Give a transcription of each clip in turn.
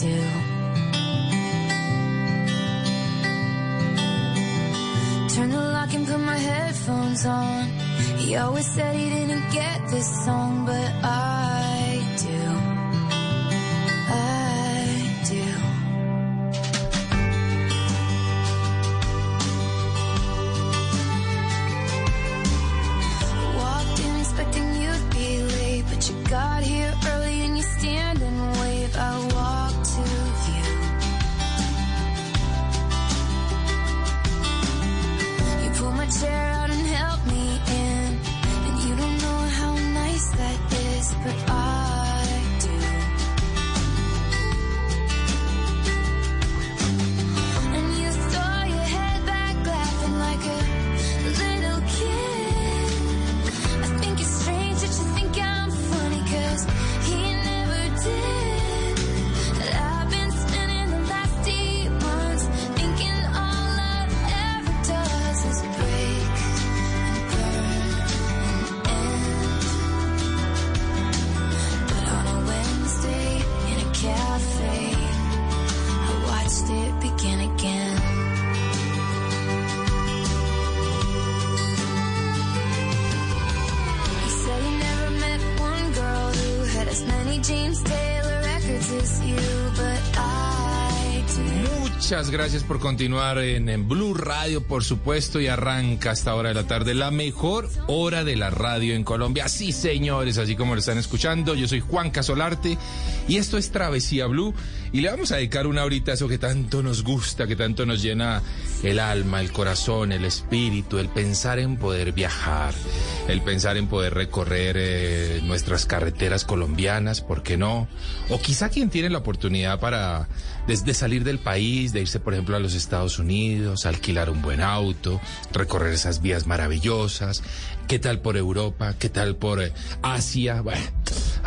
Do. Turned the lock and put my headphones on. He always said he didn't get this song, but I Gracias por continuar en, en Blue Radio, por supuesto, y arranca hasta hora de la tarde, la mejor hora de la radio en Colombia. Sí, señores, así como lo están escuchando, yo soy Juan Casolarte y esto es Travesía Blue y le vamos a dedicar una horita a eso que tanto nos gusta, que tanto nos llena el alma, el corazón, el espíritu, el pensar en poder viajar, el pensar en poder recorrer eh, nuestras carreteras colombianas, ¿por qué no? O quizá quien tiene la oportunidad para desde salir del país, de irse por ejemplo a los Estados Unidos, alquilar un buen auto, recorrer esas vías maravillosas. ¿Qué tal por Europa? ¿Qué tal por eh, Asia? Bueno,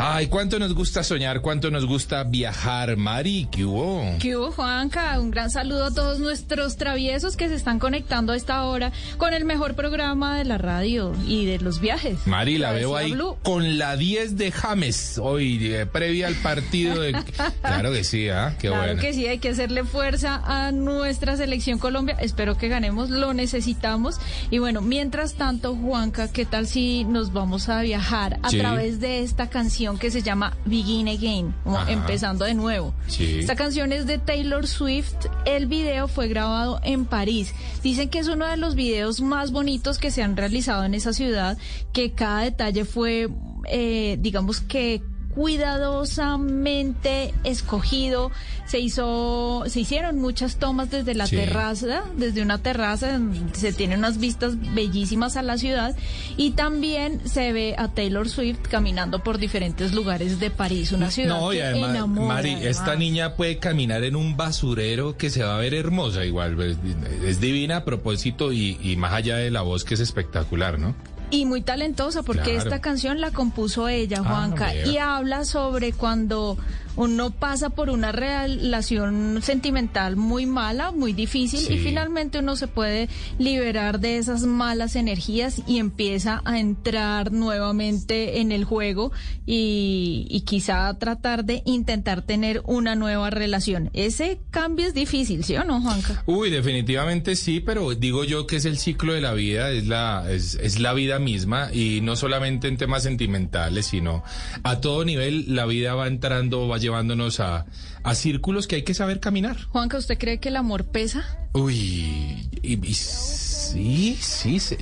ay, cuánto nos gusta soñar, cuánto nos gusta viajar, Mari, ¿qué hubo? ¿Qué hubo, Juanca? Un gran saludo a todos nuestros traviesos que se están conectando a esta hora con el mejor programa de la radio y de los viajes. Mari, la veo ahí Blue. con la 10 de James hoy, eh, previa al partido de... Claro que sí, ¿ah? Qué claro bueno. que sí, hay que hacerle fuerza a nuestra selección Colombia. Espero que ganemos, lo necesitamos. Y bueno, mientras tanto, Juanca, ¿qué tal si nos vamos a viajar a Sí. través de esta canción que se llama Begin Again, Ajá. empezando de nuevo? Sí. Esta canción es de Taylor Swift. El video fue grabado en París. Dicen que es uno de los videos más bonitos que se han realizado en esa ciudad, que cada detalle fue, eh, digamos que cuidadosamente escogido. Se hizo, se hicieron muchas tomas desde la Sí. terraza, desde una terraza, se tienen unas vistas bellísimas a la ciudad y también se ve a Taylor Swift caminando por diferentes lugares de París, una ciudad No, y que además, enamora, Mari, además. esta niña puede caminar en un basurero que se va a ver hermosa igual. Es, es divina a propósito y, y más allá de la voz que es espectacular, ¿no? Y muy talentosa porque Claro. esta canción la compuso ella, Ah, Juanca, y habla sobre cuando uno pasa por una relación sentimental muy mala, muy difícil, Sí. y finalmente uno se puede liberar de esas malas energías y empieza a entrar nuevamente en el juego y, y quizá tratar de intentar tener una nueva relación. Ese cambio es difícil, ¿sí o no, Juanca? Uy, definitivamente sí, pero digo yo que es el ciclo de la vida, es la, es, es la vida misma y no solamente en temas sentimentales, sino a todo nivel la vida va entrando, va llevándonos a, a círculos que hay que saber caminar. Juanca, ¿usted cree que el amor pesa? Uy, y, y sí, sí, sí.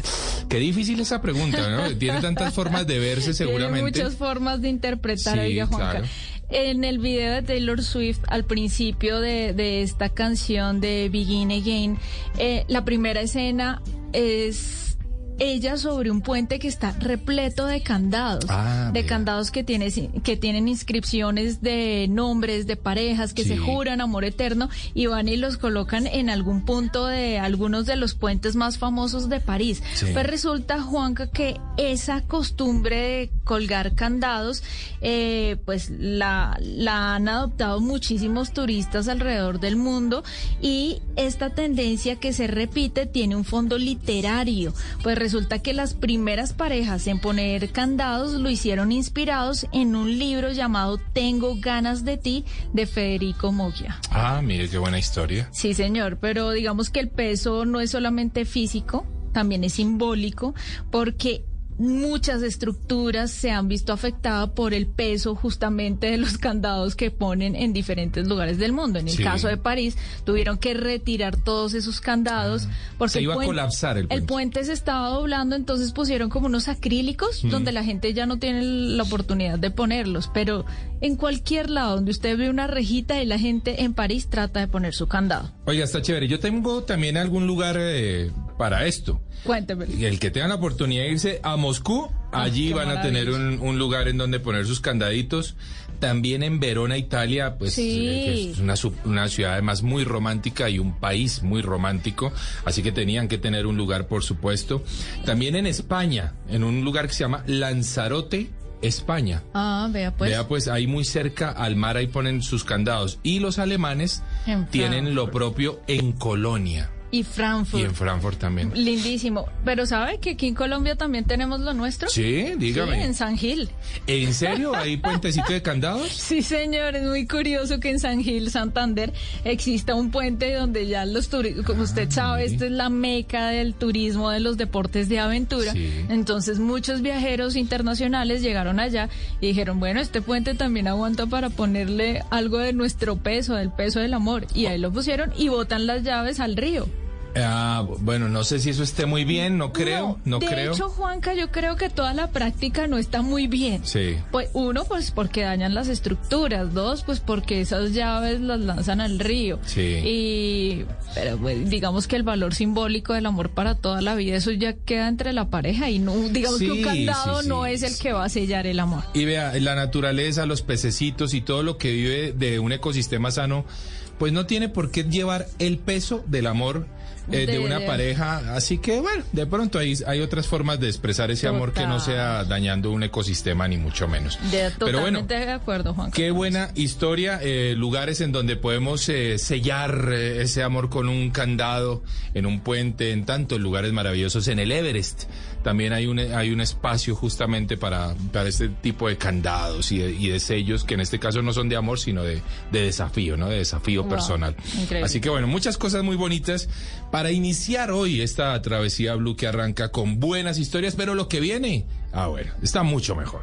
Qué difícil esa pregunta, ¿no? Tiene tantas formas de verse seguramente. Tiene muchas formas de interpretar, Sí, oiga, Juanca. claro. En el video de Taylor Swift, al principio de, de esta canción de Begin Again, eh, la primera escena es ella sobre un puente que está repleto de candados, Ah, de candados que, tiene, que tienen inscripciones de nombres de parejas que Sí. se juran amor eterno y van y los colocan en algún punto de algunos de los puentes más famosos de París. Sí. Pues resulta, Juanca, que esa costumbre de colgar candados, eh, pues la, la han adoptado muchísimos turistas alrededor del mundo y esta tendencia que se repite tiene un fondo literario. Pues resulta que las primeras parejas en poner candados lo hicieron inspirados en un libro llamado Tengo ganas de ti de Federico Moggia. Ah, mire qué buena historia. Sí, señor, pero digamos que el peso no es solamente físico, también es simbólico, porque muchas estructuras se han visto afectadas por el peso justamente de los candados que ponen en diferentes lugares del mundo. En el Sí. caso de París, tuvieron que retirar todos esos candados porque Se el iba a colapsar el puente. puente se estaba doblando, entonces pusieron como unos acrílicos donde la gente ya no tiene la oportunidad de ponerlos, pero en cualquier lado donde usted ve una rejita y la gente en París trata de poner su candado. Oiga, está chévere. Yo tengo también algún lugar eh, para esto. Cuénteme. Y el que tenga la oportunidad de irse a Moscú, Ah, allí van a tener un, un lugar en donde poner sus candaditos. También en Verona, Italia, pues Sí. eh, es una, una ciudad además muy romántica y un país muy romántico, así que tenían que tener un lugar, por supuesto. También en España, en un lugar que se llama Lanzarote, España. Ah, vea pues. Vea, pues ahí muy cerca al mar, ahí ponen sus candados. Y los alemanes En tienen lo propio en Colonia Y Frankfurt. y en Frankfurt también. Lindísimo. Pero ¿sabe que aquí en Colombia también tenemos lo nuestro? Sí, dígame. Sí, en San Gil. ¿En serio? ¿Hay puentecito de candados? Sí, señor, es muy curioso que en San Gil, Santander, exista un puente donde ya los turistas, como usted sabe, mire. esta es la meca del turismo, de los deportes de aventura. Sí. Entonces muchos viajeros internacionales llegaron allá y dijeron, bueno, este puente también aguanta para ponerle algo de nuestro peso, del peso del amor. Y ahí lo pusieron y botan las llaves al río. Ah, bueno, no sé si eso esté muy bien, no creo, no, de creo. hecho, Juanca, yo creo que toda la práctica no está muy bien. Sí. Pues uno, pues porque dañan las estructuras. Dos, pues porque esas llaves las lanzan al río. Sí. Y, pero pues, digamos que el valor simbólico del amor para toda la vida, eso ya queda entre la pareja y no, digamos que un candado sí, no es el que va a sellar el amor. Y vea, la naturaleza, los pececitos y todo lo que vive de un ecosistema sano, pues no tiene por qué llevar el peso del amor eh, de, una pareja. Así que, bueno, de pronto hay, hay otras formas de expresar ese amor que no sea dañando un ecosistema, ni mucho menos. De, Pero bueno, de acuerdo, Juanca. Qué buena historia, eh, lugares en donde podemos eh, sellar eh, ese amor con un candado, en un puente, en tantos lugares maravillosos, en el Everest. También hay un, hay un espacio justamente para, para este tipo de candados y de, y de sellos que en este caso no son de amor, sino de, de desafío, ¿no? De desafío Wow, personal. increíble. Así que bueno, muchas cosas muy bonitas para iniciar hoy esta travesía blue que arranca con buenas historias, pero lo que viene, ah bueno, está mucho mejor.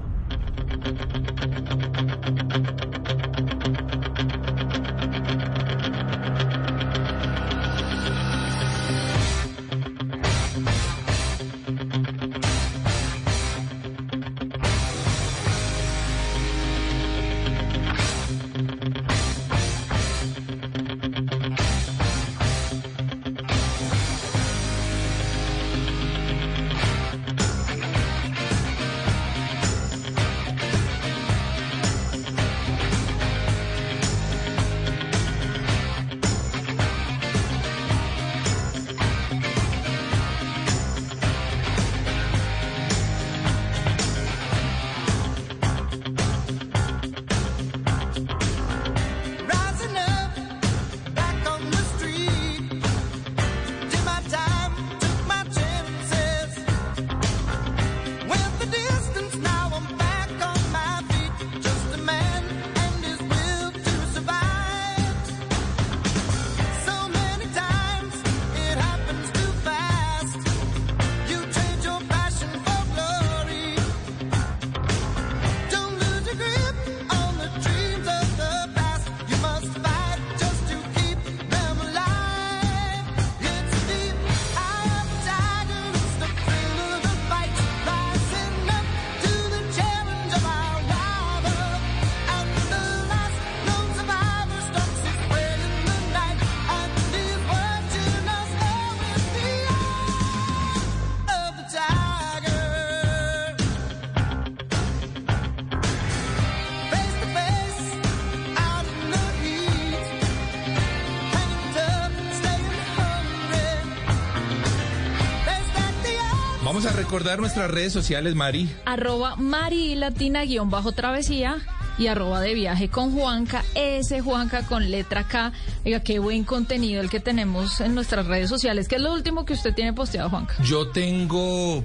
Recordar nuestras redes sociales, Mari. Arroba Mari Latina guion bajo travesía y arroba de viaje con Juanca, ese Juanca con letra K. Oiga, qué buen contenido el que tenemos en nuestras redes sociales. ¿Qué es lo último que usted tiene posteado, Juanca? Yo tengo,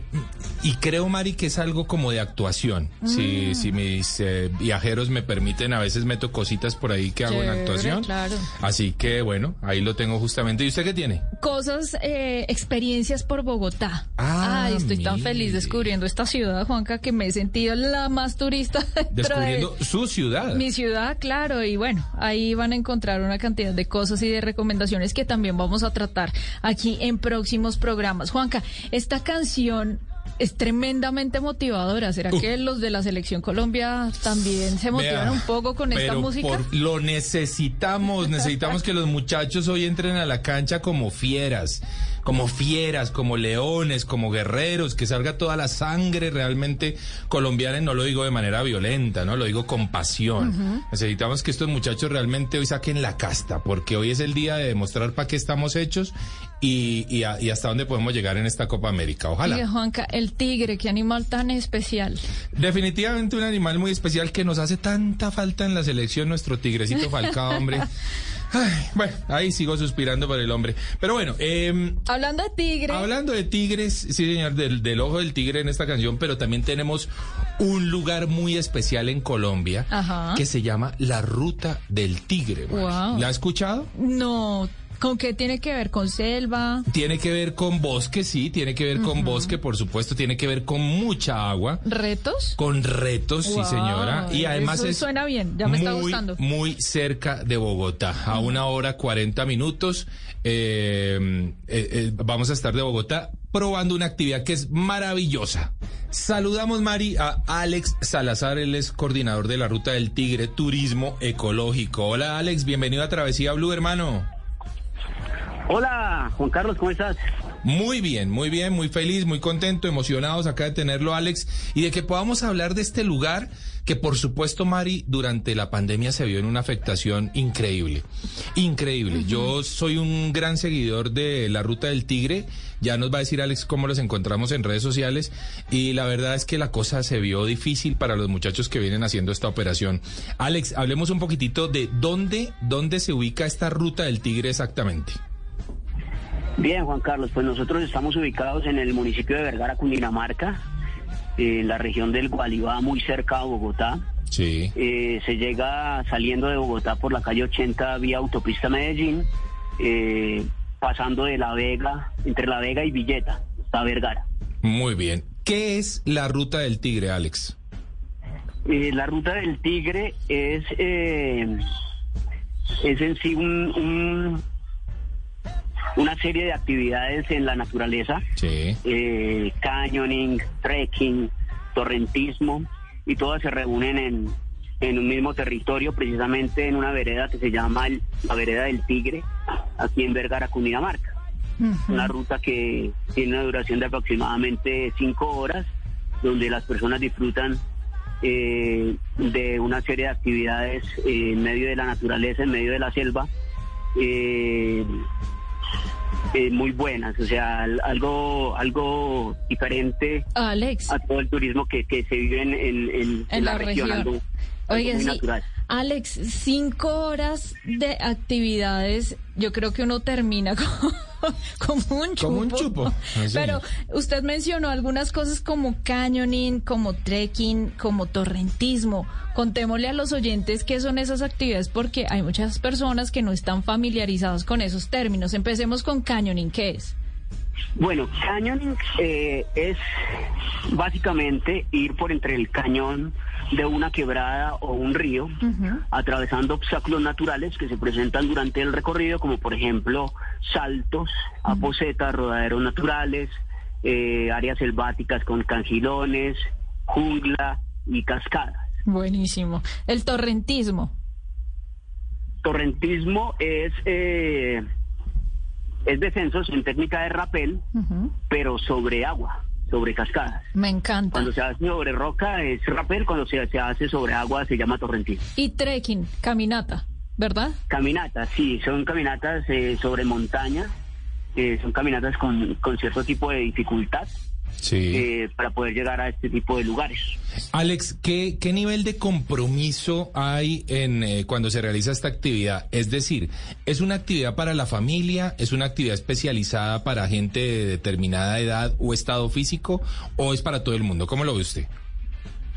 y creo, Mari, que es algo como de actuación. Si, si mis eh, viajeros me permiten, a veces meto cositas por ahí que hago en actuación. claro. Así que, bueno, ahí lo tengo justamente. ¿Y usted qué tiene? Cosas, eh, experiencias por Bogotá. Ah, Ay, estoy tan feliz descubriendo esta ciudad, Juanca, que me he sentido la más turista de Descubriendo su ciudad. mi ciudad, claro. Y bueno, ahí van a encontrar una cantidad de cosas y de recomendaciones que también vamos a tratar aquí en próximos programas. Juanca, esta canción es tremendamente motivadora. ¿Será que los de la Selección Colombia también se motivan Vea, un poco con esta música? por- lo necesitamos, necesitamos que los muchachos hoy entren a la cancha como fieras, como fieras, como leones, como guerreros, que salga toda la sangre realmente colombiana, y no lo digo de manera violenta, no lo digo con pasión. Necesitamos que estos muchachos realmente hoy saquen la casta, porque hoy es el día de demostrar para qué estamos hechos y, y a- y hasta dónde podemos llegar en esta Copa América. Ojalá. Oiga, Juanca, el tigre, qué animal tan especial. Definitivamente un animal muy especial que nos hace tanta falta en la selección, nuestro tigrecito Falcao, hombre. Ay, bueno, ahí sigo suspirando por el hombre. Pero bueno, eh, Hablando de tigre. hablando de tigres, sí señor, del, del ojo del tigre en esta canción, pero también tenemos un lugar muy especial en Colombia Ajá. que se llama la Ruta del Tigre. Wow. ¿La ha escuchado? No, ¿con qué tiene que ver? ¿Con selva? Tiene que ver con bosque, sí, tiene que ver con bosque, por supuesto, tiene que ver con mucha agua. ¿Retos? Con retos, Wow, sí señora. Y además eso es suena bien, ya me está muy, gustando. Muy cerca de Bogotá, a una hora 40 minutos. eh, eh, eh, vamos a estar de Bogotá probando una actividad que es maravillosa. Saludamos, Mari, a Alex Salazar, él es coordinador de la Ruta del Tigre, Turismo Ecológico. Hola, Alex, bienvenido a Travesía Blue, hermano. Hola, Juan Carlos, ¿cómo estás? Muy bien, muy bien, muy feliz, muy contento, emocionados acá de tenerlo, Alex, y de que podamos hablar de este lugar que, por supuesto, Mari, durante la pandemia se vio en una afectación increíble. Increíble. Yo soy un gran seguidor de la Ruta del Tigre. Ya nos va a decir Alex cómo los encontramos en redes sociales. Y la verdad es que la cosa se vio difícil para los muchachos que vienen haciendo esta operación. Alex, hablemos un poquitito de dónde, dónde se ubica esta Ruta del Tigre exactamente. Bien, Juan Carlos, pues nosotros estamos ubicados en el municipio de Vergara, Cundinamarca, en la región del Gualibá, muy cerca a Bogotá. Sí. Eh, se llega saliendo de Bogotá por la calle 80 vía autopista Medellín, eh, pasando de La Vega, entre La Vega y Villeta, hasta Vergara. Muy bien. ¿Qué es la ruta del tigre, Alex? Eh, la ruta del tigre es, eh, es en sí un- un- una serie de actividades en la naturaleza, Sí. eh, canyoning, trekking, torrentismo, y todas se reúnen en, en un mismo territorio, precisamente en una vereda que se llama el- la Vereda del Tigre, aquí en Vergara, Cundinamarca. Una ruta que tiene una duración de aproximadamente cinco horas, donde las personas disfrutan eh, de una serie de actividades eh, en medio de la naturaleza, en medio de la selva, eh, eh, muy buenas, o sea, al- algo, algo diferente Alex. a todo el turismo que, que se vive en, en- en- en la, región, algo, algo Oiga, muy sí. natural. Alex, cinco horas de actividades, yo creo que uno termina como, como un chupo. Como un chupo, así. Pero usted mencionó algunas cosas como canyoning, como trekking, como torrentismo. Contémosle a los oyentes qué son esas actividades porque hay muchas personas que no están familiarizadas con esos términos. Empecemos con canyoning, ¿qué es? Bueno, canyoning eh, es básicamente ir por entre el cañón de una quebrada o un río, atravesando obstáculos naturales que se presentan durante el recorrido, como por ejemplo saltos, aposetas, rodaderos naturales, eh, áreas selváticas con cangilones, jungla y cascadas. Buenísimo. El torrentismo. Torrentismo es, eh, es descensos en técnica de rapel, pero sobre agua, sobre cascadas. Me encanta. Cuando se hace sobre roca es rapel, cuando se, se hace sobre agua se llama torrentismo. Y trekking, caminata, ¿verdad? Caminatas, sí, son caminatas eh, sobre montaña, eh, son caminatas con, con cierto tipo de dificultad, Sí. eh, para poder llegar a este tipo de lugares. Alex, ¿qué, qué nivel de compromiso hay en eh, cuando se realiza esta actividad? Es decir, ¿es una actividad para la familia? ¿Es una actividad especializada para gente de determinada edad o estado físico? ¿O es para todo el mundo? ¿Cómo lo ve usted?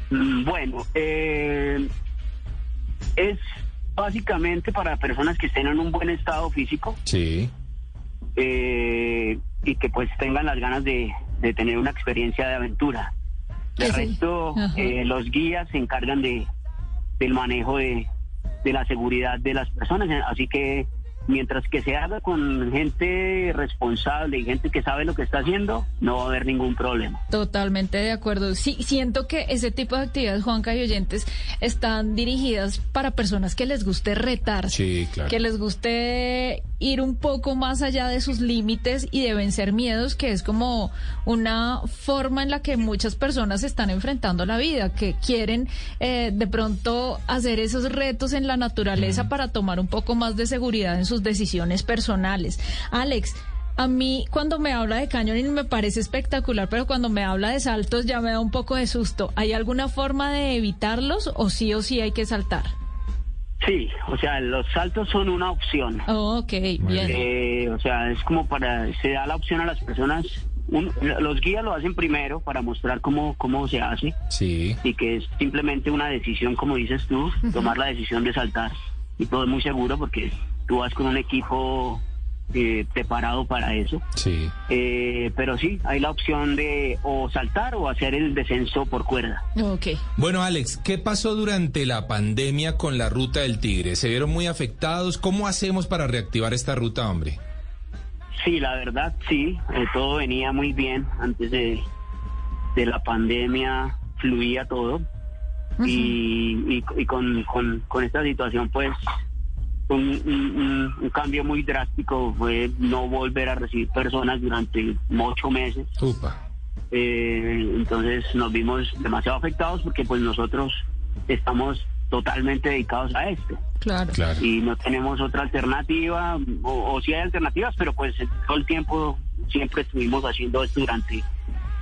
Mm, Bueno, eh, es básicamente para personas que estén en un buen estado físico Sí. eh, y que pues tengan las ganas de, de tener una experiencia de aventura. De resto, eh, los guías se encargan de del manejo de, de la seguridad de las personas, así que mientras que se haga con gente responsable y gente que sabe lo que está haciendo, no va a haber ningún problema. Totalmente de acuerdo. Sí, siento que ese tipo de actividades, Juanca y oyentes, están dirigidas para personas que les guste retar, Sí, claro. que les guste ir un poco más allá de sus límites y de vencer miedos, que es como una forma en la que muchas personas están enfrentando la vida, que quieren eh, de pronto hacer esos retos en la naturaleza para tomar un poco más de seguridad en sus decisiones personales. Alex, a mí cuando me habla de cañoning me parece espectacular, pero cuando me habla de saltos ya me da un poco de susto. ¿Hay alguna forma de evitarlos o sí o sí hay que saltar? Sí, o sea, los saltos son una opción. Oh, ok, bien. Eh, o sea, es como para, se da la opción a las personas, un- los guías lo hacen primero para mostrar cómo, cómo se hace Sí. y que es simplemente una decisión, como dices tú, tomar la decisión de saltar. Y todo es muy seguro porque tú vas con un equipo eh, preparado para eso. Sí. Eh, pero sí, hay la opción de o saltar o hacer el descenso por cuerda. Ok. Bueno, Alex, ¿qué pasó durante la pandemia con la ruta del Tigre? ¿Se vieron muy afectados? ¿Cómo hacemos para reactivar esta ruta, hombre? Sí, la verdad, sí. eh, todo venía muy bien antes de, de la pandemia, fluía todo. y, y- y con, con- con esta situación, pues, un, un- un- un cambio muy drástico fue no volver a recibir personas durante ocho meses. Upa. Eh, entonces nos vimos demasiado afectados porque pues nosotros estamos totalmente dedicados a esto Claro. Claro. y no tenemos otra alternativa, o, o sí hay alternativas, pero pues todo el tiempo siempre estuvimos haciendo esto durante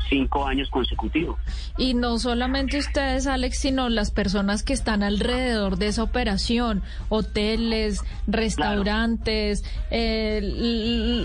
cinco años consecutivos. Y no solamente ustedes, Alex, sino las personas que están alrededor de esa operación, hoteles, restaurantes, eh,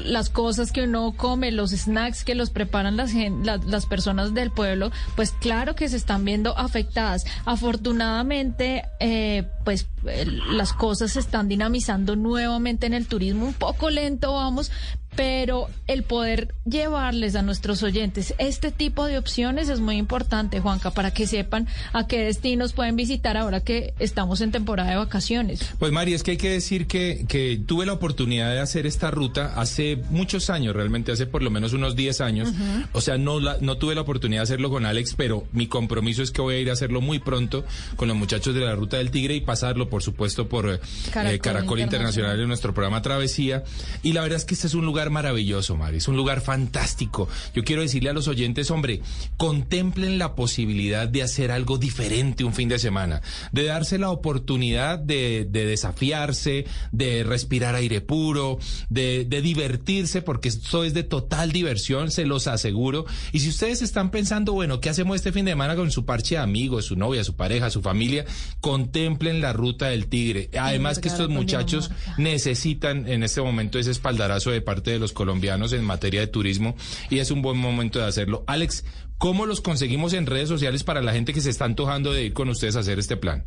las cosas que uno come, los snacks que los preparan las, gen- la- las personas del pueblo, pues claro que se están viendo afectadas. Afortunadamente, eh, pues eh, las cosas se están dinamizando nuevamente en el turismo, un poco lento vamos, pero el poder llevarles a nuestros oyentes este tipo de opciones es muy importante, Juanca, para que sepan a qué destinos pueden visitar ahora que estamos en temporada de vacaciones. Pues Mari, es que hay que decir que, que tuve la oportunidad de hacer esta ruta hace muchos años, realmente hace por lo menos unos 10 años. O sea, no, la, no tuve la oportunidad de hacerlo con Alex, pero mi compromiso es que voy a ir a hacerlo muy pronto con los muchachos de la Ruta del Tigre y pasarlo, por supuesto, por eh, Caracol eh, Caracol Internacional Internacional en nuestro programa Travesía. Y la verdad es que este es un lugar maravilloso, Mari, es un lugar fantástico. Yo quiero decirle a los oyentes, hombre, contemplen la posibilidad de hacer algo diferente un fin de semana, de darse la oportunidad de, de desafiarse, de respirar aire puro, de, de divertirse, porque esto es de total diversión, se los aseguro. Y si ustedes están pensando, bueno, ¿qué hacemos este fin de semana con su parche de amigos, su novia, su pareja, su familia? Contemplen la ruta del tigre. Además que estos muchachos necesitan en este momento ese espaldarazo de parte de los colombianos en materia de turismo y es un buen momento de hacerlo. Alex, ¿cómo los conseguimos en redes sociales para la gente que se está antojando de ir con ustedes a hacer este plan?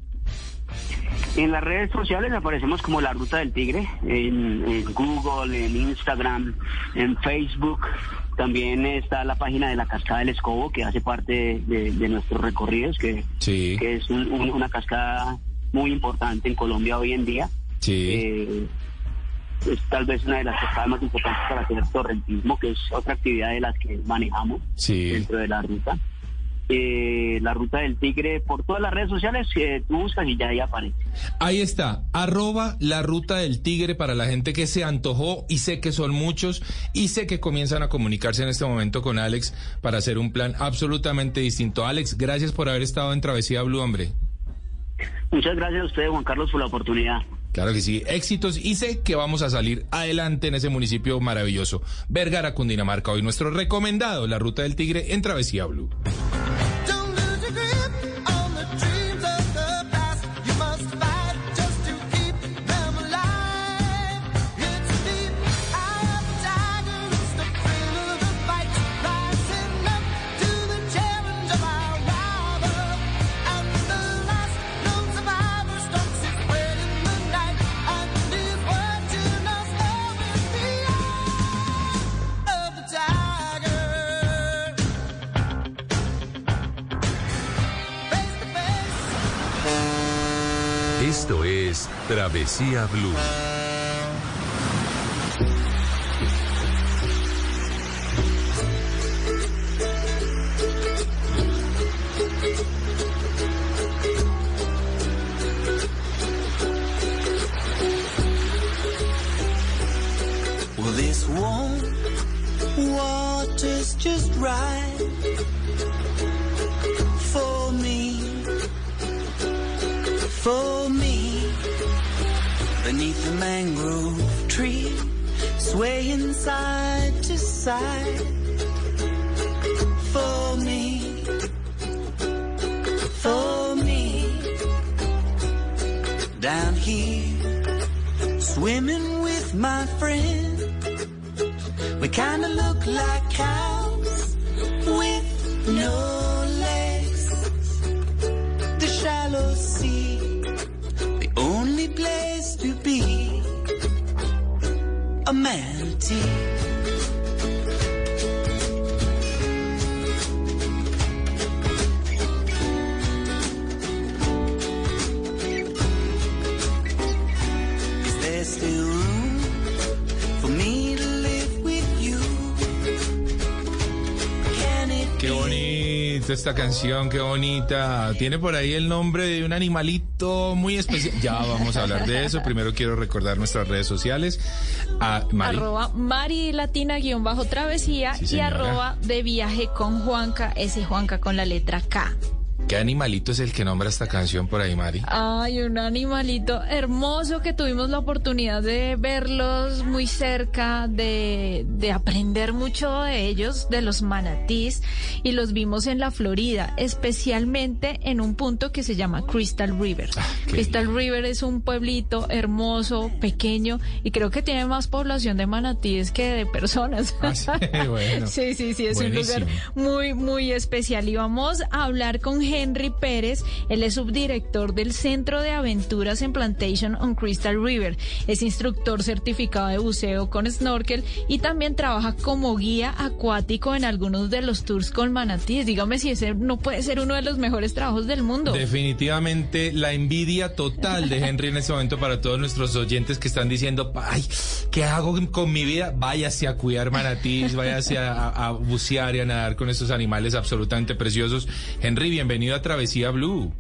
En las redes sociales aparecemos como La Ruta del Tigre, en, en Google, en Instagram, en Facebook. También está la página de la Cascada del Escobo, que hace parte de, de nuestros recorridos, que, Sí, que es un- un- una cascada muy importante en Colombia hoy en día. sí. Eh, es tal vez una de las cascadas más importantes para hacer torrentismo, que es otra actividad de las que manejamos Sí. dentro de la ruta. Eh, la ruta del tigre por todas las redes sociales que tú buscas y ya ahí aparece. Ahí está, arroba la ruta del tigre para la gente que se antojó y sé que son muchos y sé que comienzan a comunicarse en este momento con Alex para hacer un plan absolutamente distinto. Alex, gracias por haber estado en Travesía Blue, hombre. Muchas gracias a usted, Juan Carlos, por la oportunidad. Claro que sí, éxitos y sé que vamos a salir adelante en ese municipio maravilloso. Vergara, Cundinamarca, hoy nuestro recomendado, la Ruta del Tigre en Travesía Blue. Travesía Blue. We kinda look like cows with no legs. The shallow sea, the only place to be. A manatee. Esta canción, qué bonita. Tiene por ahí el nombre de un animalito muy especial. Ya vamos a hablar de eso. Primero quiero recordar nuestras redes sociales. A Mari. Arroba Mari Latina guion bajo travesía Sí, y arroba de viaje con Juanca, ese Juanca con la letra K. ¿Qué animalito es el que nombra esta canción por ahí, Mari? Ay, un animalito hermoso que tuvimos la oportunidad de verlos muy cerca, de, de aprender mucho de ellos, de los manatís, y los vimos en la Florida, especialmente en un punto que se llama Crystal River. Ah, Crystal River es un pueblito hermoso, pequeño, y creo que tiene más población de manatíes que de personas. Ah, sí, bueno. Sí, sí, sí, es Buenísimo. un lugar muy, muy especial. Y vamos a hablar con Henry Pérez. Él es subdirector del Centro de Aventuras en Plantation on Crystal River. Es instructor certificado de buceo con snorkel y también trabaja como guía acuático en algunos de los tours con manatíes. Dígame si ese no puede ser uno de los mejores trabajos del mundo. Definitivamente la envidia total de Henry en este momento para todos nuestros oyentes que están diciendo, ay, ¿qué hago con mi vida? Váyase a cuidar manatís, váyase a, a bucear y a nadar con estos animales absolutamente preciosos. Henry, bienvenido a Travesía Blue.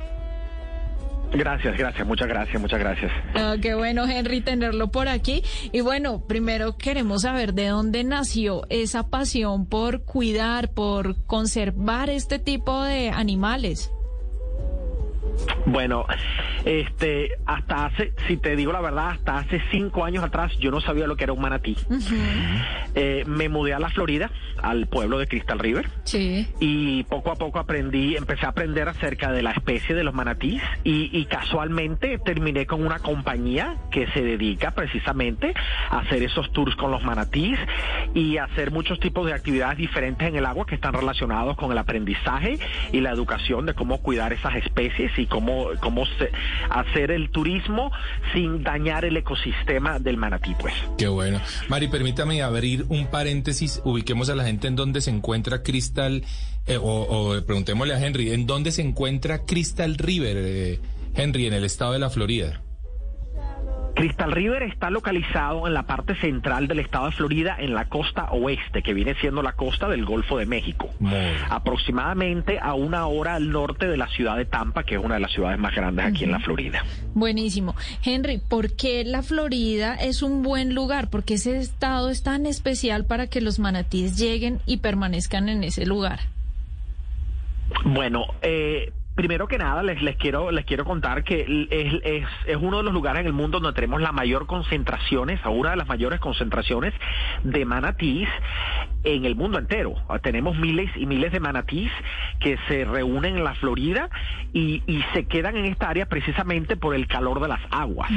Gracias, gracias, muchas gracias, muchas gracias. Ah, qué bueno, Henry, tenerlo por aquí. Y bueno, primero queremos saber de dónde nació esa pasión por cuidar, por conservar este tipo de animales. Bueno, este, hasta hace, si te digo la verdad, hasta hace cinco años atrás yo no sabía lo que era un manatí. Eh, me mudé a la Florida, al pueblo de Crystal River. Sí. y poco a poco aprendí, empecé a aprender acerca de la especie de los manatís y, y casualmente terminé con una compañía que se dedica precisamente a hacer esos tours con los manatís y hacer muchos tipos de actividades diferentes en el agua que están relacionados con el aprendizaje y la educación de cómo cuidar esas especies y cómo, cómo se- hacer el turismo sin dañar el ecosistema del manatí, pues. Qué bueno. Mari, permítame abrir un paréntesis. Ubiquemos a la gente en dónde se encuentra Crystal, eh, o, o preguntémosle a Henry, ¿en dónde se encuentra Crystal River, eh, Henry, en el estado de la Florida? Crystal River está localizado en la parte central del estado de Florida, en la costa oeste, que viene siendo la costa del Golfo de México. Aproximadamente a una hora al norte de la ciudad de Tampa, que es una de las ciudades más grandes aquí en la Florida. Buenísimo. Henry, ¿por qué la Florida es un buen lugar? ¿Por qué ese estado es tan especial para que los manatíes lleguen y permanezcan en ese lugar? Bueno, eh, primero que nada les, les quiero les quiero contar que es, es, es uno de los lugares en el mundo donde tenemos la mayor concentraciones, o una de las mayores concentraciones de manatís en el mundo entero. Ah, Tenemos miles y miles de manatís que se reúnen en la Florida y, y se quedan en esta área precisamente por el calor de las aguas.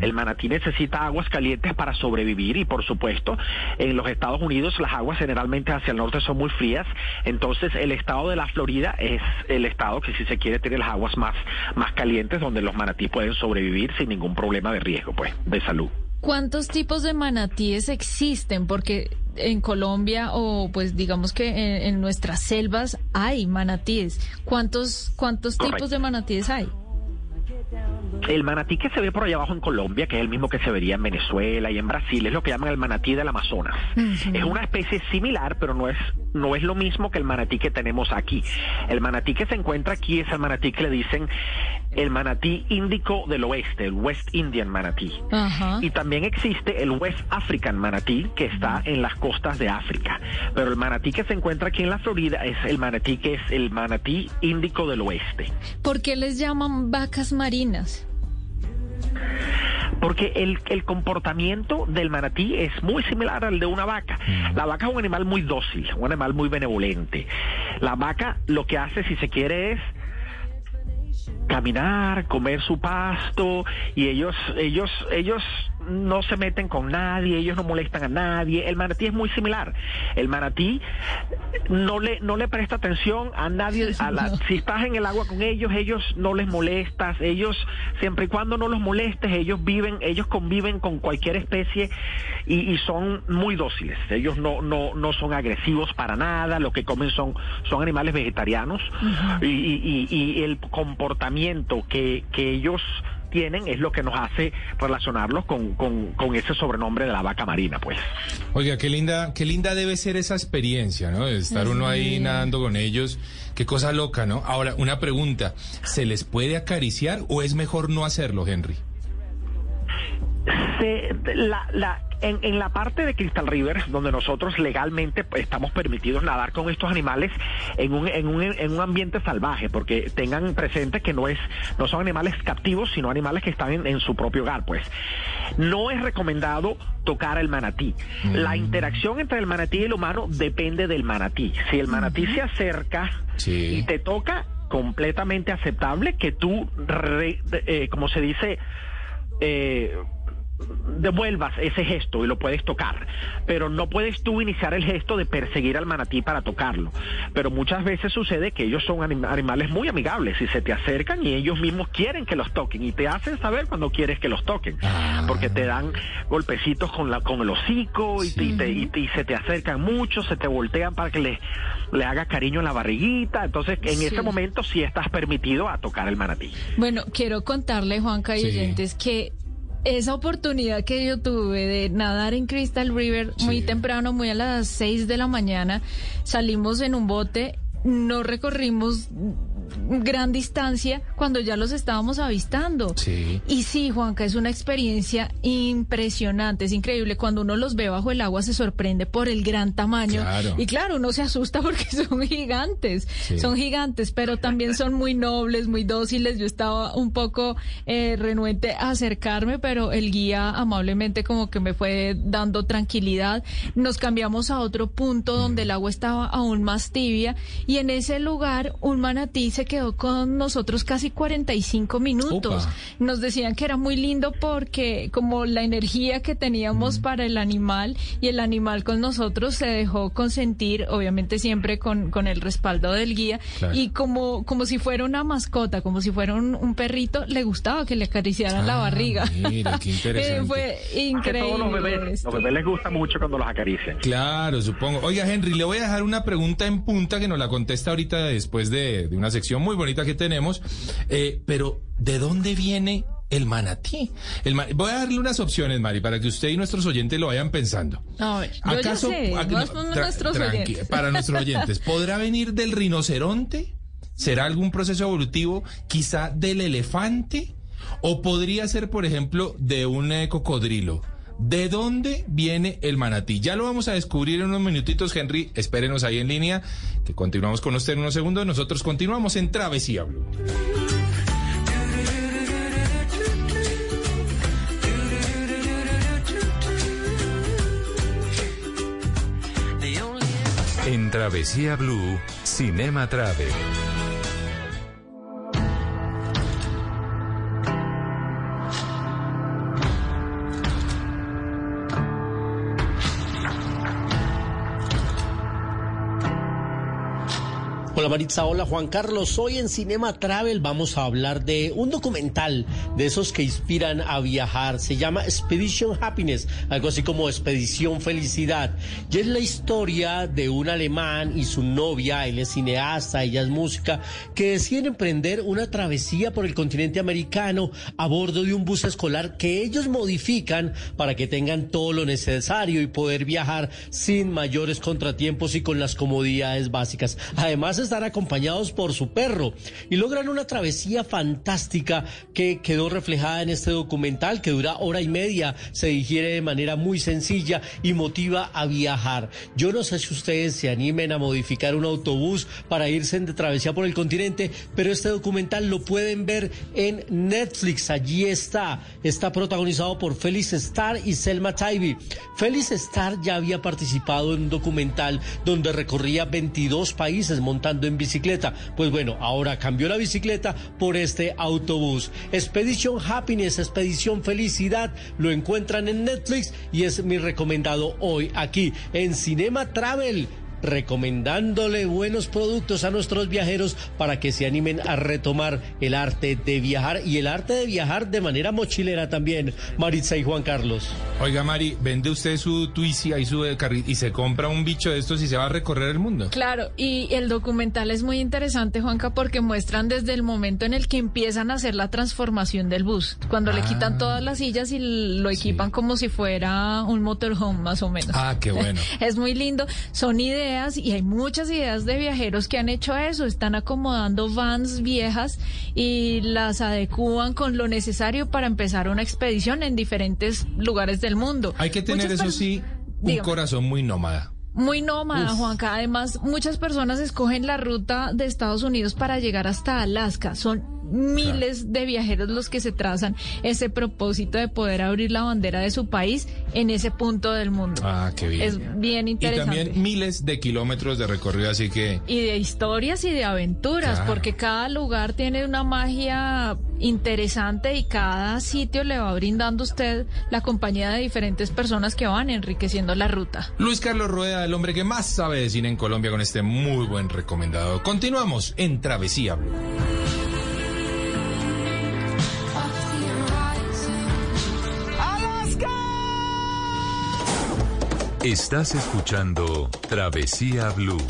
El manatí necesita aguas calientes para sobrevivir y por supuesto en los Estados Unidos las aguas generalmente hacia el norte son muy frías, entonces el estado de la Florida es el estado que si se quiere tiene las aguas más, más calientes donde los manatís pueden sobrevivir sin ningún problema de riesgo pues de salud. ¿Cuántos tipos de manatíes existen? Porque en Colombia o pues digamos que en, en nuestras selvas hay manatíes. ¿Cuántos, cuántos Correcto. tipos de manatíes hay? El manatí que se ve por allá abajo en Colombia, que es el mismo que se vería en Venezuela y en Brasil, es lo que llaman el manatí del Amazonas. Es una especie similar, pero no es, no es lo mismo que el manatí que tenemos aquí. El manatí que se encuentra aquí es el manatí que le dicen el manatí índico del oeste, el West Indian manatí. Y también existe el West African manatí que está en las costas de África. Pero el manatí que se encuentra aquí en la Florida es el manatí que es el manatí índico del oeste. ¿Por qué les llaman vacas marinas? Porque el, el comportamiento del manatí es muy similar al de una vaca. La vaca es un animal muy dócil, un animal muy benevolente. La vaca lo que hace, si se quiere, es caminar, comer su pasto y ellos, ellos, ellos no se meten con nadie, ellos no molestan a nadie. El manatí es muy similar. El manatí no le, no le presta atención a nadie. A la, si estás en el agua con ellos, ellos no les molestas. Ellos, siempre y cuando no los molestes, ellos viven, ellos conviven con cualquier especie y, y son muy dóciles. Ellos no, no, no son agresivos para nada. Lo que comen son, son animales vegetarianos y, y- y- y el comportamiento que, que ellos tienen es lo que nos hace relacionarlos con, con, con ese sobrenombre de la vaca marina, pues. Oiga, qué linda, qué linda debe ser esa experiencia, ¿no? De estar uno ahí nadando con ellos. Qué cosa loca, ¿no? Ahora, una pregunta. ¿Se les puede acariciar o es mejor no hacerlo, Henry? Se- la, la, en, en la parte de Crystal River, donde nosotros legalmente pues, estamos permitidos nadar con estos animales en un, en un, en un ambiente salvaje, porque tengan presente que no es, no son animales captivos, sino animales que están en, en su propio hogar, pues. No es recomendado tocar el manatí. La interacción entre el manatí y el humano depende del manatí. Si el manatí se acerca Sí. y te toca, completamente aceptable que tú, re- eh, como se dice, eh, devuelvas ese gesto y lo puedes tocar, pero no puedes tú iniciar el gesto de perseguir al manatí para tocarlo. Pero muchas veces sucede que ellos son anim- animales muy amigables y se te acercan y ellos mismos quieren que los toquen y te hacen saber cuando quieres que los toquen, Ah. porque te dan golpecitos con la con el hocico y, te- y te- y te- y se te acercan mucho, se te voltean para que le, le hagas cariño en la barriguita, entonces en Sí. ese momento sí estás permitido a tocar el manatí. Bueno, quiero contarle, Juanca y Sí. oyentes, que esa oportunidad que yo tuve de nadar en Crystal River muy temprano, muy a las 6 de la mañana, salimos en un bote, no recorrimos gran distancia cuando ya los estábamos avistando. Sí. Y sí, Juanca, es una experiencia impresionante, es increíble. Cuando uno los ve bajo el agua se sorprende por el gran tamaño. Claro. Y claro, uno se asusta porque son gigantes, Sí. son gigantes, pero también son muy nobles, muy dóciles. Yo estaba un poco eh, renuente a acercarme, pero el guía amablemente como que me fue dando tranquilidad. Nos cambiamos a otro punto donde el agua estaba aún más tibia y en ese lugar un manatí se quedó con nosotros casi 45 minutos. Opa. Nos decían que era muy lindo porque como la energía que teníamos para el animal y el animal con nosotros se dejó consentir, obviamente siempre con, con el respaldo del guía, Claro. y como, como si fuera una mascota, como si fuera un, un perrito, le gustaba que le acariciaran la Ah, barriga. mira, qué interesante. Eh, Fue increíble. todos los bebés, los bebés les gusta mucho cuando los acarician. Claro, supongo. Oiga, Henry, le voy a dejar una pregunta en punta que nos la contesta ahorita después de, de una sección muy bonita que tenemos. Eh, pero, ¿de dónde viene el manatí? El ma- voy a darle unas opciones, Mari, para que usted y nuestros oyentes lo vayan pensando. A ver, ya sé, no, para tra- nuestros tranqui- oyentes. Para nuestros oyentes, ¿podrá venir del rinoceronte? ¿Será algún proceso evolutivo quizá del elefante? ¿O podría ser, por ejemplo, de un eh, cocodrilo? ¿De dónde viene el manatí? Ya lo vamos a descubrir en unos minutitos, Henry. Espérenos ahí en línea, que continuamos con usted en unos segundos. Nosotros continuamos en Travesía Blue. En Travesía Blue, Cinema Travel. Maritza, hola Juan Carlos. Hoy en Cinema Travel vamos a hablar de un documental de esos que inspiran a viajar. Se llama Expedition Happiness, algo así como Expedición Felicidad. Y es la historia de un alemán y su novia, él es cineasta, ella es música, que deciden emprender una travesía por el continente americano a bordo de un bus escolar que ellos modifican para que tengan todo lo necesario y poder viajar sin mayores contratiempos y con las comodidades básicas. Además, acompañados por su perro y logran una travesía fantástica que quedó reflejada en este documental que dura hora y media, se digiere de manera muy sencilla y motiva a viajar. Yo no sé si ustedes se animen a modificar un autobús para irse de travesía por el continente, pero este documental lo pueden ver en Netflix. Allí está. Está protagonizado por Félix Starr y Selma Tybee. Félix Starr ya había participado en un documental donde recorría 22 países montando en bicicleta. Pues bueno, ahora cambió la bicicleta por este autobús. Expedition Happiness, Expedición Felicidad, lo encuentran en Netflix y es mi recomendado hoy aquí en Cinema Travel recomendándole buenos productos a nuestros viajeros para que se animen a retomar el arte de viajar y el arte de viajar de manera mochilera también, Maritza y Juan Carlos. Oiga, Mari, ¿vende usted su Twizy y su carri- y se compra un bicho de estos y se va a recorrer el mundo? Claro, y el documental es muy interesante, Juanca, porque muestran desde el momento en el que empiezan a hacer la transformación del bus, cuando le Ah. quitan todas las sillas y lo equipan como si fuera un motorhome, más o menos. Ah, qué bueno. Es muy lindo, son ideas y hay muchas ideas de viajeros que han hecho eso, están acomodando vans viejas y las adecúan con lo necesario para empezar una expedición en diferentes lugares del mundo. Hay que tener, Muchas eso sí, un Dígame. corazón muy nómada. Muy nómada, Juanca. Además, muchas personas escogen la ruta de Estados Unidos para llegar hasta Alaska. Son miles de viajeros los que se trazan ese propósito de poder abrir la bandera de su país en ese punto del mundo. Ah, qué bien. Es bien Y interesante. también miles de kilómetros de recorrido, así que Y de historias y de aventuras, Claro. porque cada lugar tiene una magia interesante y cada sitio le va brindando a usted la compañía de diferentes personas que van enriqueciendo la ruta. Luis Carlos Rueda, el hombre que más sabe de cine en Colombia con este muy buen recomendado. Continuamos en Travesía Blue. Estás escuchando Travesía Blue.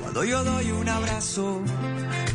Cuando yo doy un abrazo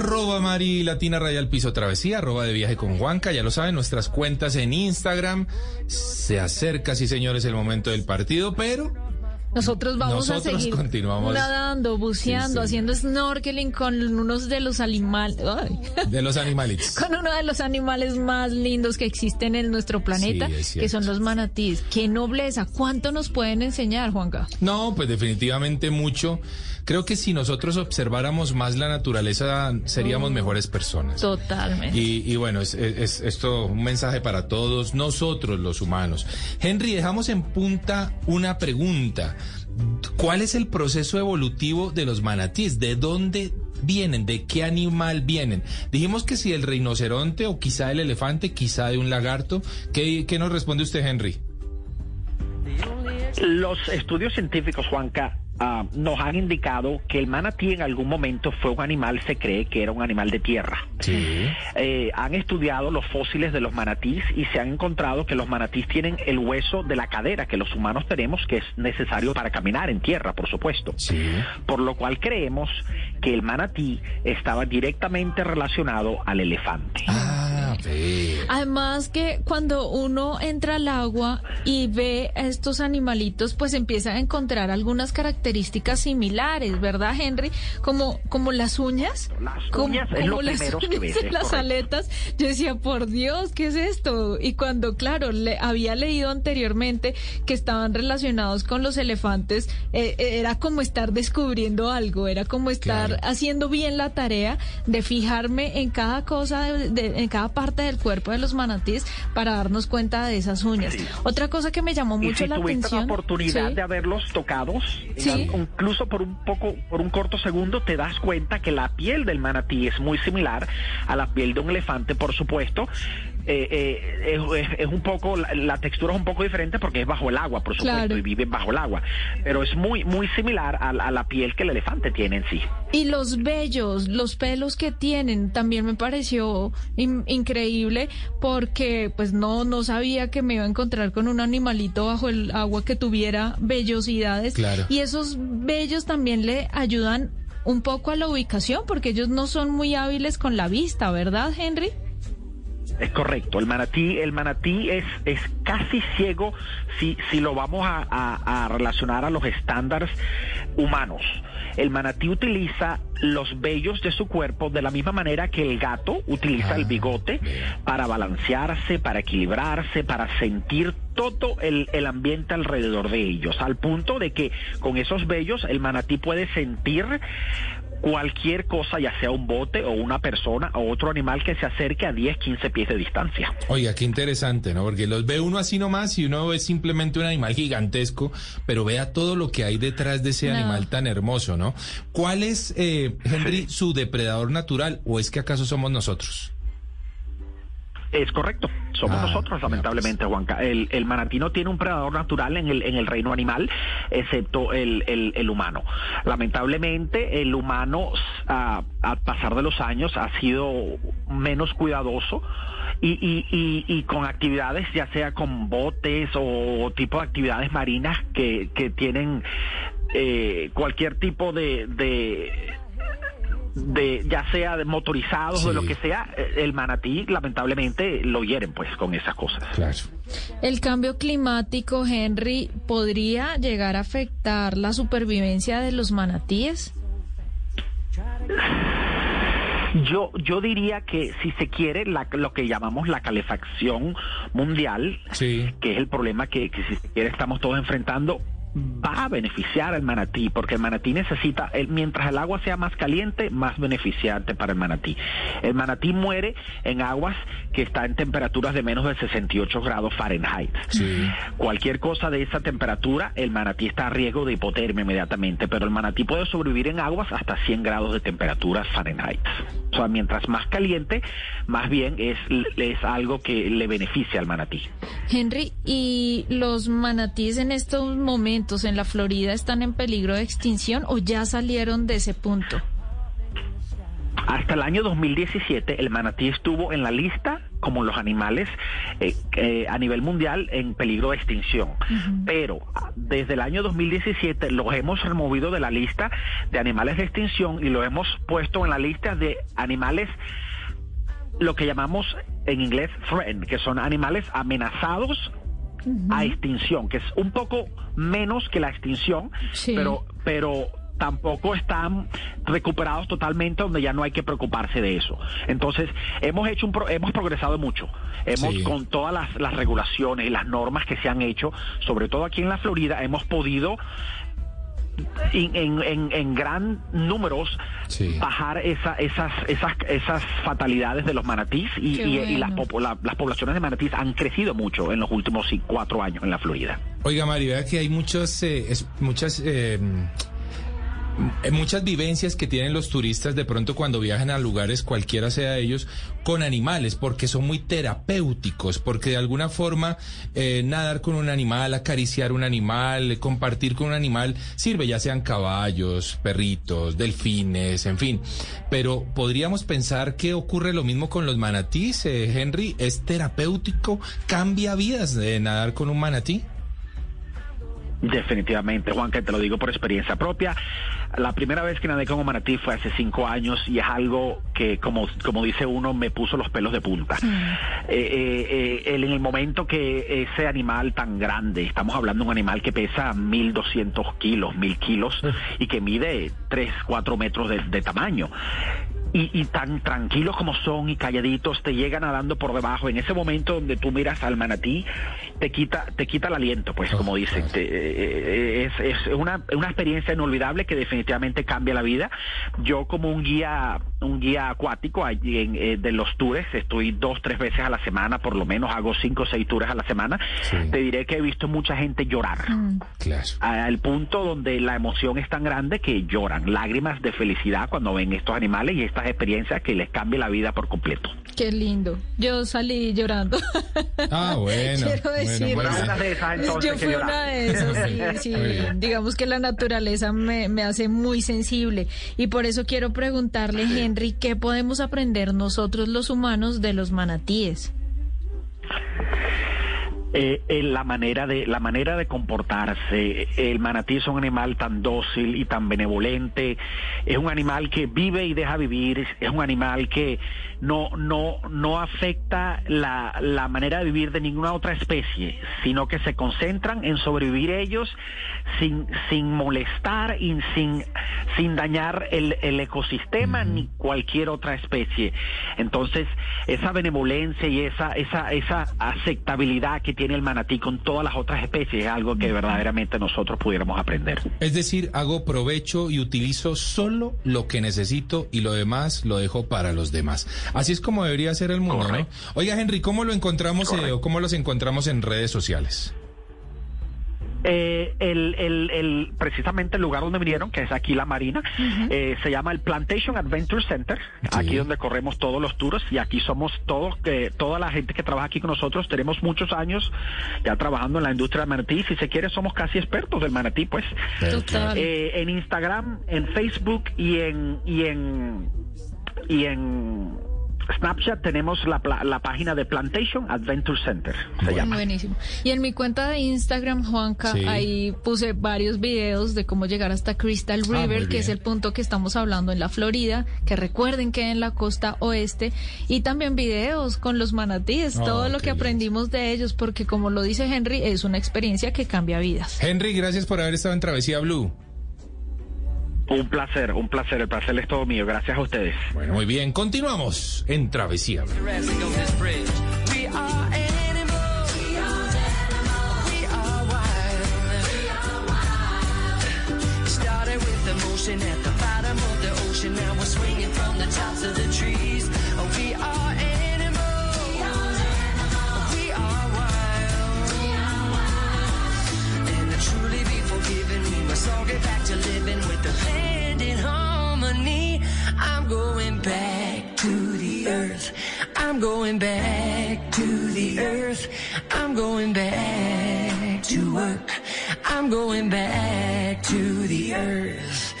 Arroba Mari Latina Radial Piso Travesía, arroba de viaje con Juanca, ya lo saben, nuestras cuentas en Instagram. Se acerca, sí señores, el momento del partido, pero Nosotros vamos Nosotros a seguir continuamos. nadando, buceando, Sí, sí. haciendo snorkeling con unos de los animales, De los animalitos. con uno de los animales más lindos que existen en nuestro planeta, Sí, que son los manatíes. Qué nobleza, ¿cuánto nos pueden enseñar, Juanca? No, pues definitivamente mucho. Creo que si nosotros observáramos más la naturaleza, seríamos mejores personas. Totalmente. Y, y bueno, es- es esto un mensaje para todos nosotros los humanos. Henry, dejamos en punta una pregunta. ¿Cuál es el proceso evolutivo de los manatíes? ¿De dónde vienen? ¿De qué animal vienen? Dijimos que si el rinoceronte o quizá el elefante, quizá de un lagarto. ¿Qué, qué nos responde usted, Henry? Los estudios científicos, Juanca, ah, nos han indicado que el manatí en algún momento fue un animal, se cree que era un animal de tierra. Sí. Eh, han estudiado los fósiles de los manatís y se han encontrado que los manatís tienen el hueso de la cadera que los humanos tenemos, que es necesario para caminar en tierra, por supuesto. Sí. Por lo cual creemos que el manatí estaba directamente relacionado al elefante. Ah, ve. Además que cuando uno entra al agua y ve a estos animalitos, pues empieza a encontrar algunas características similares, ¿verdad, Henry? Como, como las uñas. Las como, uñas es lo como las primero que ves, es las aletas. Yo decía, por Dios, ¿qué es esto? Y cuando, claro, le, había leído anteriormente que estaban relacionados con los elefantes, eh, eh, era como estar descubriendo algo, era como estar Claro. haciendo bien la tarea de fijarme en cada cosa, de- de- en cada parte del cuerpo de los manatíes para darnos cuenta de esas uñas. Sí. Otra cosa que me llamó Y mucho si la tuviste atención. la oportunidad Sí. de haberlos tocados, Sí. Incluso por un poco, por un corto segundo, te das cuenta que la piel del manatí es muy similar a la piel de un elefante, por supuesto. Eh, eh, es, un poco, la, la textura es un poco diferente porque es bajo el agua, por supuesto, Claro. y viven bajo el agua. Pero es muy, muy similar a, la- a la piel que el elefante tiene en sí. Y los vellos, los pelos que tienen, también me pareció in- increíble porque pues no, no sabía que me iba a encontrar con un animalito bajo el agua que tuviera vellosidades. Claro. Y esos vellos también le ayudan un poco a la ubicación porque ellos no son muy hábiles con la vista, ¿verdad, Henry? Es correcto, el manatí, el manatí es, es casi ciego si, si lo vamos a, a- a relacionar a los estándares humanos. El manatí utiliza los vellos de su cuerpo de la misma manera que el gato utiliza el bigote para balancearse, para equilibrarse, para sentir todo el, el ambiente alrededor de ellos, al punto de que con esos vellos el manatí puede sentir cualquier cosa, ya sea un bote o una persona o otro animal que se acerque a 10, 15 pies de distancia. Oiga, qué interesante, ¿no? Porque los ve uno así nomás y uno ve simplemente un animal gigantesco, pero vea todo lo que hay detrás de ese No. animal tan hermoso, ¿no? ¿Cuál es, eh, Henry, su depredador natural o es que acaso somos nosotros? Es correcto, somos Ah, nosotros, lamentablemente, Juanca. El, el manatí no tiene un predador natural en el, en el reino animal, excepto el, el, el humano. Lamentablemente, el humano, ah, al pasar de los años, ha sido menos cuidadoso. Y, y, y, y con actividades, ya sea con botes o tipo de actividades marinas que, que tienen eh, cualquier tipo de, de de ya sea de motorizados o de lo que sea, eh, el manatí lamentablemente lo hieren pues con esas cosas. Claro. El cambio climático, Henry, podría llegar a afectar la supervivencia de los manatíes. Yo yo diría que si se quiere la- lo que llamamos la calefacción mundial, Sí. que es el problema que, que si se quiere estamos todos enfrentando, va a beneficiar al manatí, porque el manatí necesita, el- mientras el agua sea más caliente, más beneficiante para el manatí. El manatí muere en aguas que está en temperaturas de menos de 68 grados Fahrenheit. Sí. Cualquier cosa de esa temperatura, el manatí está a riesgo de hipotermia inmediatamente, pero el manatí puede sobrevivir en aguas hasta 100 grados de temperatura Fahrenheit. O sea, mientras más caliente, más bien es, es algo que le beneficia al manatí. Henry, ¿y los manatíes en estos momentos en la Florida están en peligro de extinción o ya salieron de ese punto? Hasta el año 2017, el manatí estuvo en la lista como los animales eh, eh, a nivel mundial en peligro de extinción. Pero desde el año 2017 los hemos removido de la lista de animales de extinción y lo hemos puesto en la lista de animales lo que llamamos en inglés threatened, que son animales amenazados a extinción, que es un poco menos que la extinción, Sí. pero, pero tampoco están recuperados totalmente donde ya no hay que preocuparse de eso. Entonces, hemos hecho un pro- hemos progresado mucho. Hemos Sí. con todas las, las regulaciones y las normas que se han hecho, sobre todo aquí en la Florida, hemos podido en, en, en- en gran números Sí. bajar esa, esas, esas, esas fatalidades de los manatís y, y- y las, bueno. la- las poblaciones de manatís han crecido mucho en los últimos cuatro años en la Florida. Oiga, Mari, vea que hay muchas, eh, es- muchas, eh, muchas vivencias que tienen los turistas de pronto cuando viajan a lugares, cualquiera sea ellos, con animales, porque son muy terapéuticos, porque de alguna forma eh, nadar con un animal, acariciar un animal, eh, compartir con un animal, sirve, ya sean caballos, perritos, delfines, en fin. Pero podríamos pensar que ocurre lo mismo con los manatís, eh, Henry, es terapéutico, cambia vidas de nadar con un manatí. Definitivamente, Juan, que te lo digo por experiencia propia. La primera vez que nadé con un manatí fue hace cinco años y es algo que, como, como dice uno, me puso los pelos de punta. Eh, eh, eh, el- en el momento que ese animal tan grande, estamos hablando de un animal que pesa 1.200 kilos, 1.000 kilos y que mide 3, 4 metros de, de tamaño. Y, y tan tranquilos como son y calladitos te llegan nadando por debajo en ese momento donde tú miras al manatí te quita te quita el aliento pues como dicen Te- eh, es, es una, una experiencia inolvidable que definitivamente cambia la vida yo como un guía un guía acuático allí en, eh, de los tours estoy dos tres veces a la semana por lo menos hago cinco o seis tours a la semana Sí. te diré que he visto mucha gente llorar Claro. al punto donde la emoción es tan grande que lloran, lágrimas de felicidad cuando ven estos animales y estas experiencias que les cambia la vida por completo. Qué lindo. Yo salí llorando. Ah, bueno. Quiero Una de esas, entonces, yo fui una de esas, sí, sí. Digamos que la naturaleza me, me hace muy sensible. Y por eso quiero preguntarle, Henry, ¿qué podemos aprender nosotros los humanos de los manatíes? Eh, eh, la manera de la manera de comportarse el manatí es un animal tan dócil y tan benevolente es un animal que vive y deja vivir es un animal que no no no afecta la, la manera de vivir de ninguna otra especie sino que se concentran en sobrevivir ellos sin sin molestar y sin sin dañar el, el ecosistema ni cualquier otra especie. Entonces esa benevolencia y esa esa esa aceptabilidad que tiene el manatí con todas las otras especies es algo que verdaderamente nosotros pudiéramos aprender. Es decir, hago provecho y utilizo solo lo que necesito y lo demás lo dejo para los demás. Así es como debería ser el mundo, Correcto. ¿no? Oiga, Henry, ¿cómo lo encontramos eh, o cómo los encontramos en redes sociales? Eh, el, el, el- precisamente el lugar donde vinieron, que es aquí la Marina, eh, se llama el Plantation Adventure Center, aquí donde corremos todos los tours y aquí somos todos, que toda la gente que trabaja aquí con nosotros, tenemos muchos años ya trabajando en la industria del manatí, si se quiere somos casi expertos del manatí, pues. Eh, en Instagram, en Facebook y en y en y en Snapchat tenemos la, pla- la página de Plantation Adventure Center. Se llama. Buenísimo. Y en mi cuenta de Instagram, Juanca, Sí. ahí puse varios videos de cómo llegar hasta Crystal Ah, River, que es el punto que estamos hablando en la Florida, que recuerden que en la costa oeste, y también videos con los manatíes, Oh, todo lo que lindo. aprendimos de ellos, porque como lo dice Henry, es una experiencia que cambia vidas. Henry, gracias por haber estado en Travesía Blue. Un placer, un placer. El placer es todo mío. Gracias a ustedes. Bueno, muy bien, continuamos en Travesía Blue. Jurassic on this bridge. We are animals. We are wild. Started with emotion at the bottom of the ocean. Now we're swinging from the tops of the trees. Going back to the earth. I'm going back to work. I'm going back to the earth.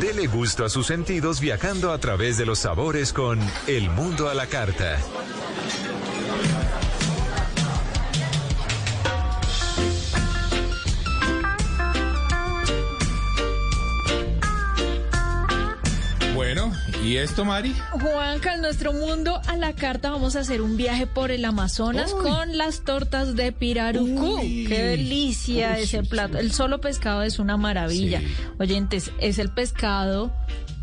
Dele gusto a sus sentidos viajando a través de los sabores con El Mundo a la Carta. Esto, Mari? Juanca, en nuestro mundo a la carta vamos a hacer un viaje por el Amazonas Uy. con las tortas de pirarucú. Uy. Qué delicia Uy, ese plato. El solo pescado es una maravilla. Sí. Oyentes, es el pescado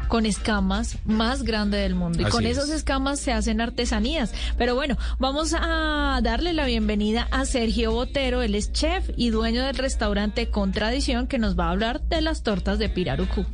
con escamas más grande del mundo. Y Así con es. esas escamas se hacen artesanías. Pero bueno, vamos a darle la bienvenida a Sergio Botero. Él es chef y dueño del restaurante Contradición que nos va a hablar de las tortas de pirarucú.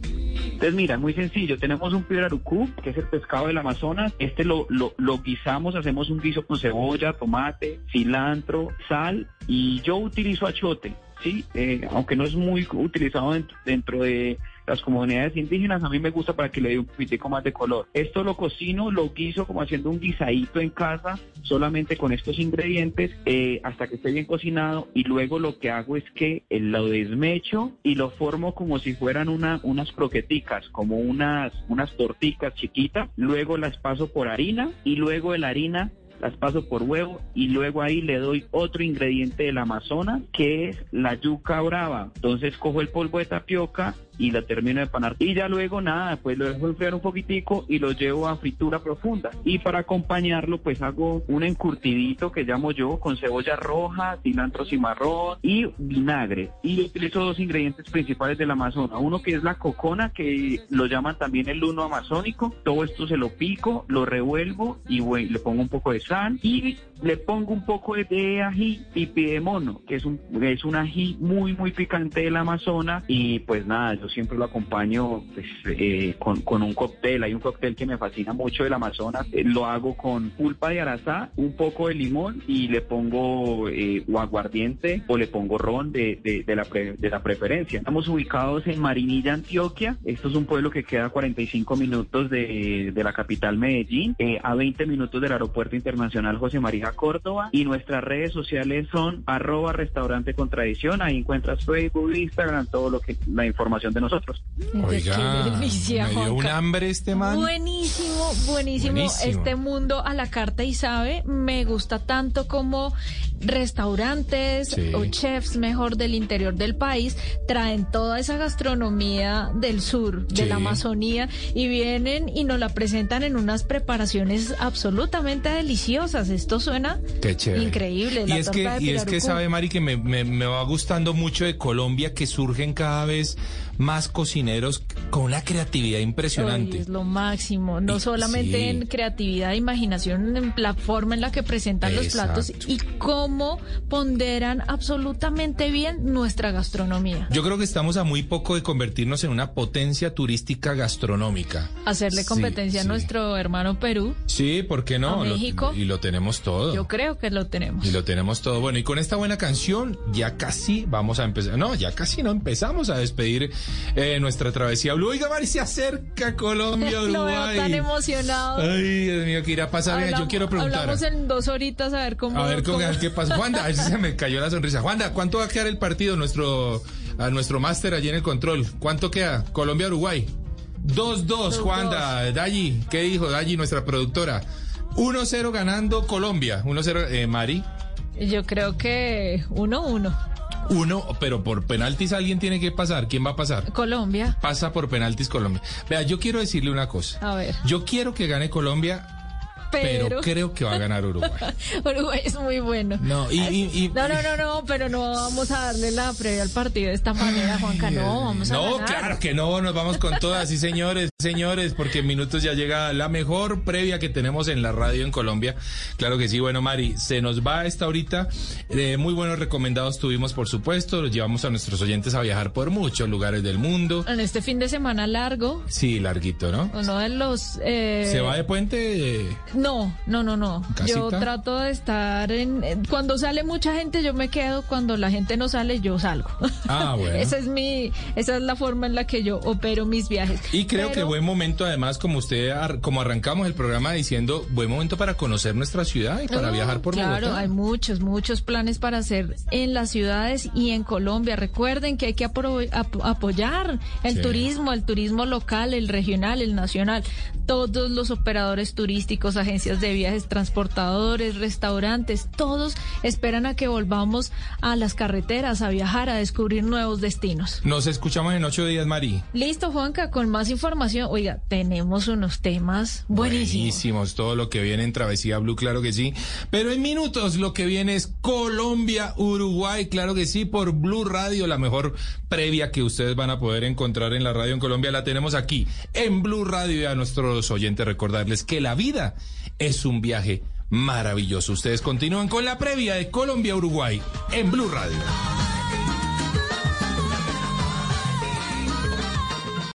Entonces, mira, muy sencillo. Tenemos un pirarucú, que es el pescado del Amazonas. Este lo, lo, lo guisamos, hacemos un guiso con cebolla, tomate, cilantro, sal y yo utilizo achote, ¿sí? Eh, aunque no es muy utilizado dentro, dentro de las comunidades indígenas, a mí me gusta para que le dé un poquitico más de color. Esto lo cocino, lo guiso como haciendo un guisadito en casa, solamente con estos ingredientes, eh, hasta que esté bien cocinado y luego lo que hago es que eh, lo desmecho y lo formo como si fueran una, unas croqueticas, como unas, unas torticas chiquitas, luego las paso por harina y luego de la harina las paso por huevo y luego ahí le doy otro ingrediente del Amazonas que es la yuca brava. Entonces cojo el polvo de tapioca y la termino de panar. Y ya luego nada, pues lo dejo enfriar un poquitico y lo llevo a fritura profunda. Y para acompañarlo pues hago un encurtidito que llamo yo con cebolla roja, cilantro cimarrón y vinagre. Y utilizo dos ingredientes principales del Amazonas. Uno que es la cocona que lo llaman también el luno amazónico. Todo esto se lo pico, lo revuelvo y le pongo un poco de sal y le pongo un poco de ají pipi de mono, que es un, es un ají muy, muy picante del Amazonas. Y pues nada, yo siempre lo acompaño pues, eh, con, con un cóctel. Hay un cóctel que me fascina mucho del Amazonas. Eh, lo hago con pulpa de arazá, un poco de limón y le pongo eh, o aguardiente o le pongo ron de, de, la, de la preferencia. Estamos ubicados en Marinilla, Antioquia. Esto es un pueblo que queda a 45 minutos de, de la capital Medellín, eh, a 20 minutos del aeropuerto internacional José María Córdoba. Y nuestras redes sociales son arroba restaurante con tradición. Ahí encuentras Facebook, Instagram, todo lo que la información de nosotros. Oiga, Qué delicia, me dio un hambre este man. Buenísimo, buenísimo, Buenísimo. Este mundo a la carta y sabe, me gusta tanto como restaurantes Sí. o chefs mejor del interior del país traen toda esa gastronomía del sur, de la Amazonía y vienen y nos la presentan en unas preparaciones absolutamente deliciosas. Esto suena Qué chévere. increíble. Y la es que, y es que sabe, Mari, que me, me- me va gustando mucho de Colombia que surgen cada vez más cocineros con una creatividad impresionante. Ay, es lo máximo, no Y- solamente sí. en creatividad, imaginación, en la forma en la que presentan los platos y cómo ponderan absolutamente bien nuestra gastronomía. Yo creo que estamos a muy poco de convertirnos en una potencia turística gastronómica. Hacerle competencia sí. a nuestro hermano Perú, Sí, ¿por qué no? ¿A Lo- México? y lo tenemos todo. yo creo que lo tenemos. Y lo tenemos todo. Bueno, y con esta buena canción ya casi vamos a empezar. No, ya casi no empezamos a despedir eh, nuestra travesía Blue. Oiga, Mari, se acerca Colombia, lo veo Uruguay. tan emocionado. Ay, Dios mío, que irá a pasar. Vea, yo Hablamos- quiero preguntar. Hablamos en dos horitas a ver cómo. A ver cómo, cómo- qué pasa. Juanda, se me cayó la sonrisa. Juanda, ¿cuánto va a quedar el partido nuestro a nuestro máster allí en el control? ¿Cuánto queda? Colombia Uruguay. 2-2, Dos, Juanda. Dayi, ¿qué dijo Dayi, nuestra productora? 1-0 ganando Colombia. 1-0 eh, Mari. Yo creo que uno uno. Pero por penaltis alguien tiene que pasar. ¿Quién va a pasar? Colombia. Pasa por penaltis Colombia. Vea, yo quiero decirle una cosa. A ver. Yo quiero que gane Colombia, pero, Pero, creo que va a ganar Uruguay. Uruguay es muy bueno. No, y, y- y- No, no, no, no, pero no vamos a darle la previa al partido de esta manera, Juanca. No, vamos a No, ganar. claro que no, nos vamos con todas, sí señores, señores, porque en minutos ya llega la mejor previa que tenemos en la radio en Colombia. Claro que sí, bueno, Mari, se nos va esta ahorita. Eh, muy buenos recomendados tuvimos, por supuesto, los llevamos a nuestros oyentes a viajar por muchos lugares del mundo. En este fin de semana largo, Sí, larguito, ¿no? uno de los... eh, ¿Se va de puente? No, no, no, no. ¿Casita? Yo trato de estar en... Cuando sale mucha gente yo me quedo, cuando la gente no sale yo salgo. Ah, bueno. esa es mi... Esa es la forma en la que yo opero mis viajes. Y creo que buen momento, además, como usted, ar- como arrancamos el programa diciendo, buen momento para conocer nuestra ciudad y para No, viajar por Claro, Bogotá. hay muchos, muchos planes para hacer en las ciudades y en Colombia. Recuerden que hay que apro- ap- apoyar el Sí. turismo, el turismo local, el regional, el nacional. Todos los operadores turísticos, agentes agencias de viajes, transportadores, restaurantes, todos esperan a que volvamos a las carreteras, a viajar, a descubrir nuevos destinos. Nos escuchamos en ocho días, Mari. Listo, Juanca, con más información. Oiga, tenemos unos temas buenísimos. Buenísimos, todo lo que viene en Travesía Blue, claro que sí. Pero en minutos lo que viene es Colombia, Uruguay, claro que sí, por Blue Radio, la mejor previa que ustedes van a poder encontrar en la radio en Colombia, la tenemos aquí en Blue Radio y a nuestros oyentes recordarles que la vida es un viaje maravilloso. Ustedes continúan con la previa de Colombia, Uruguay en Blue Radio.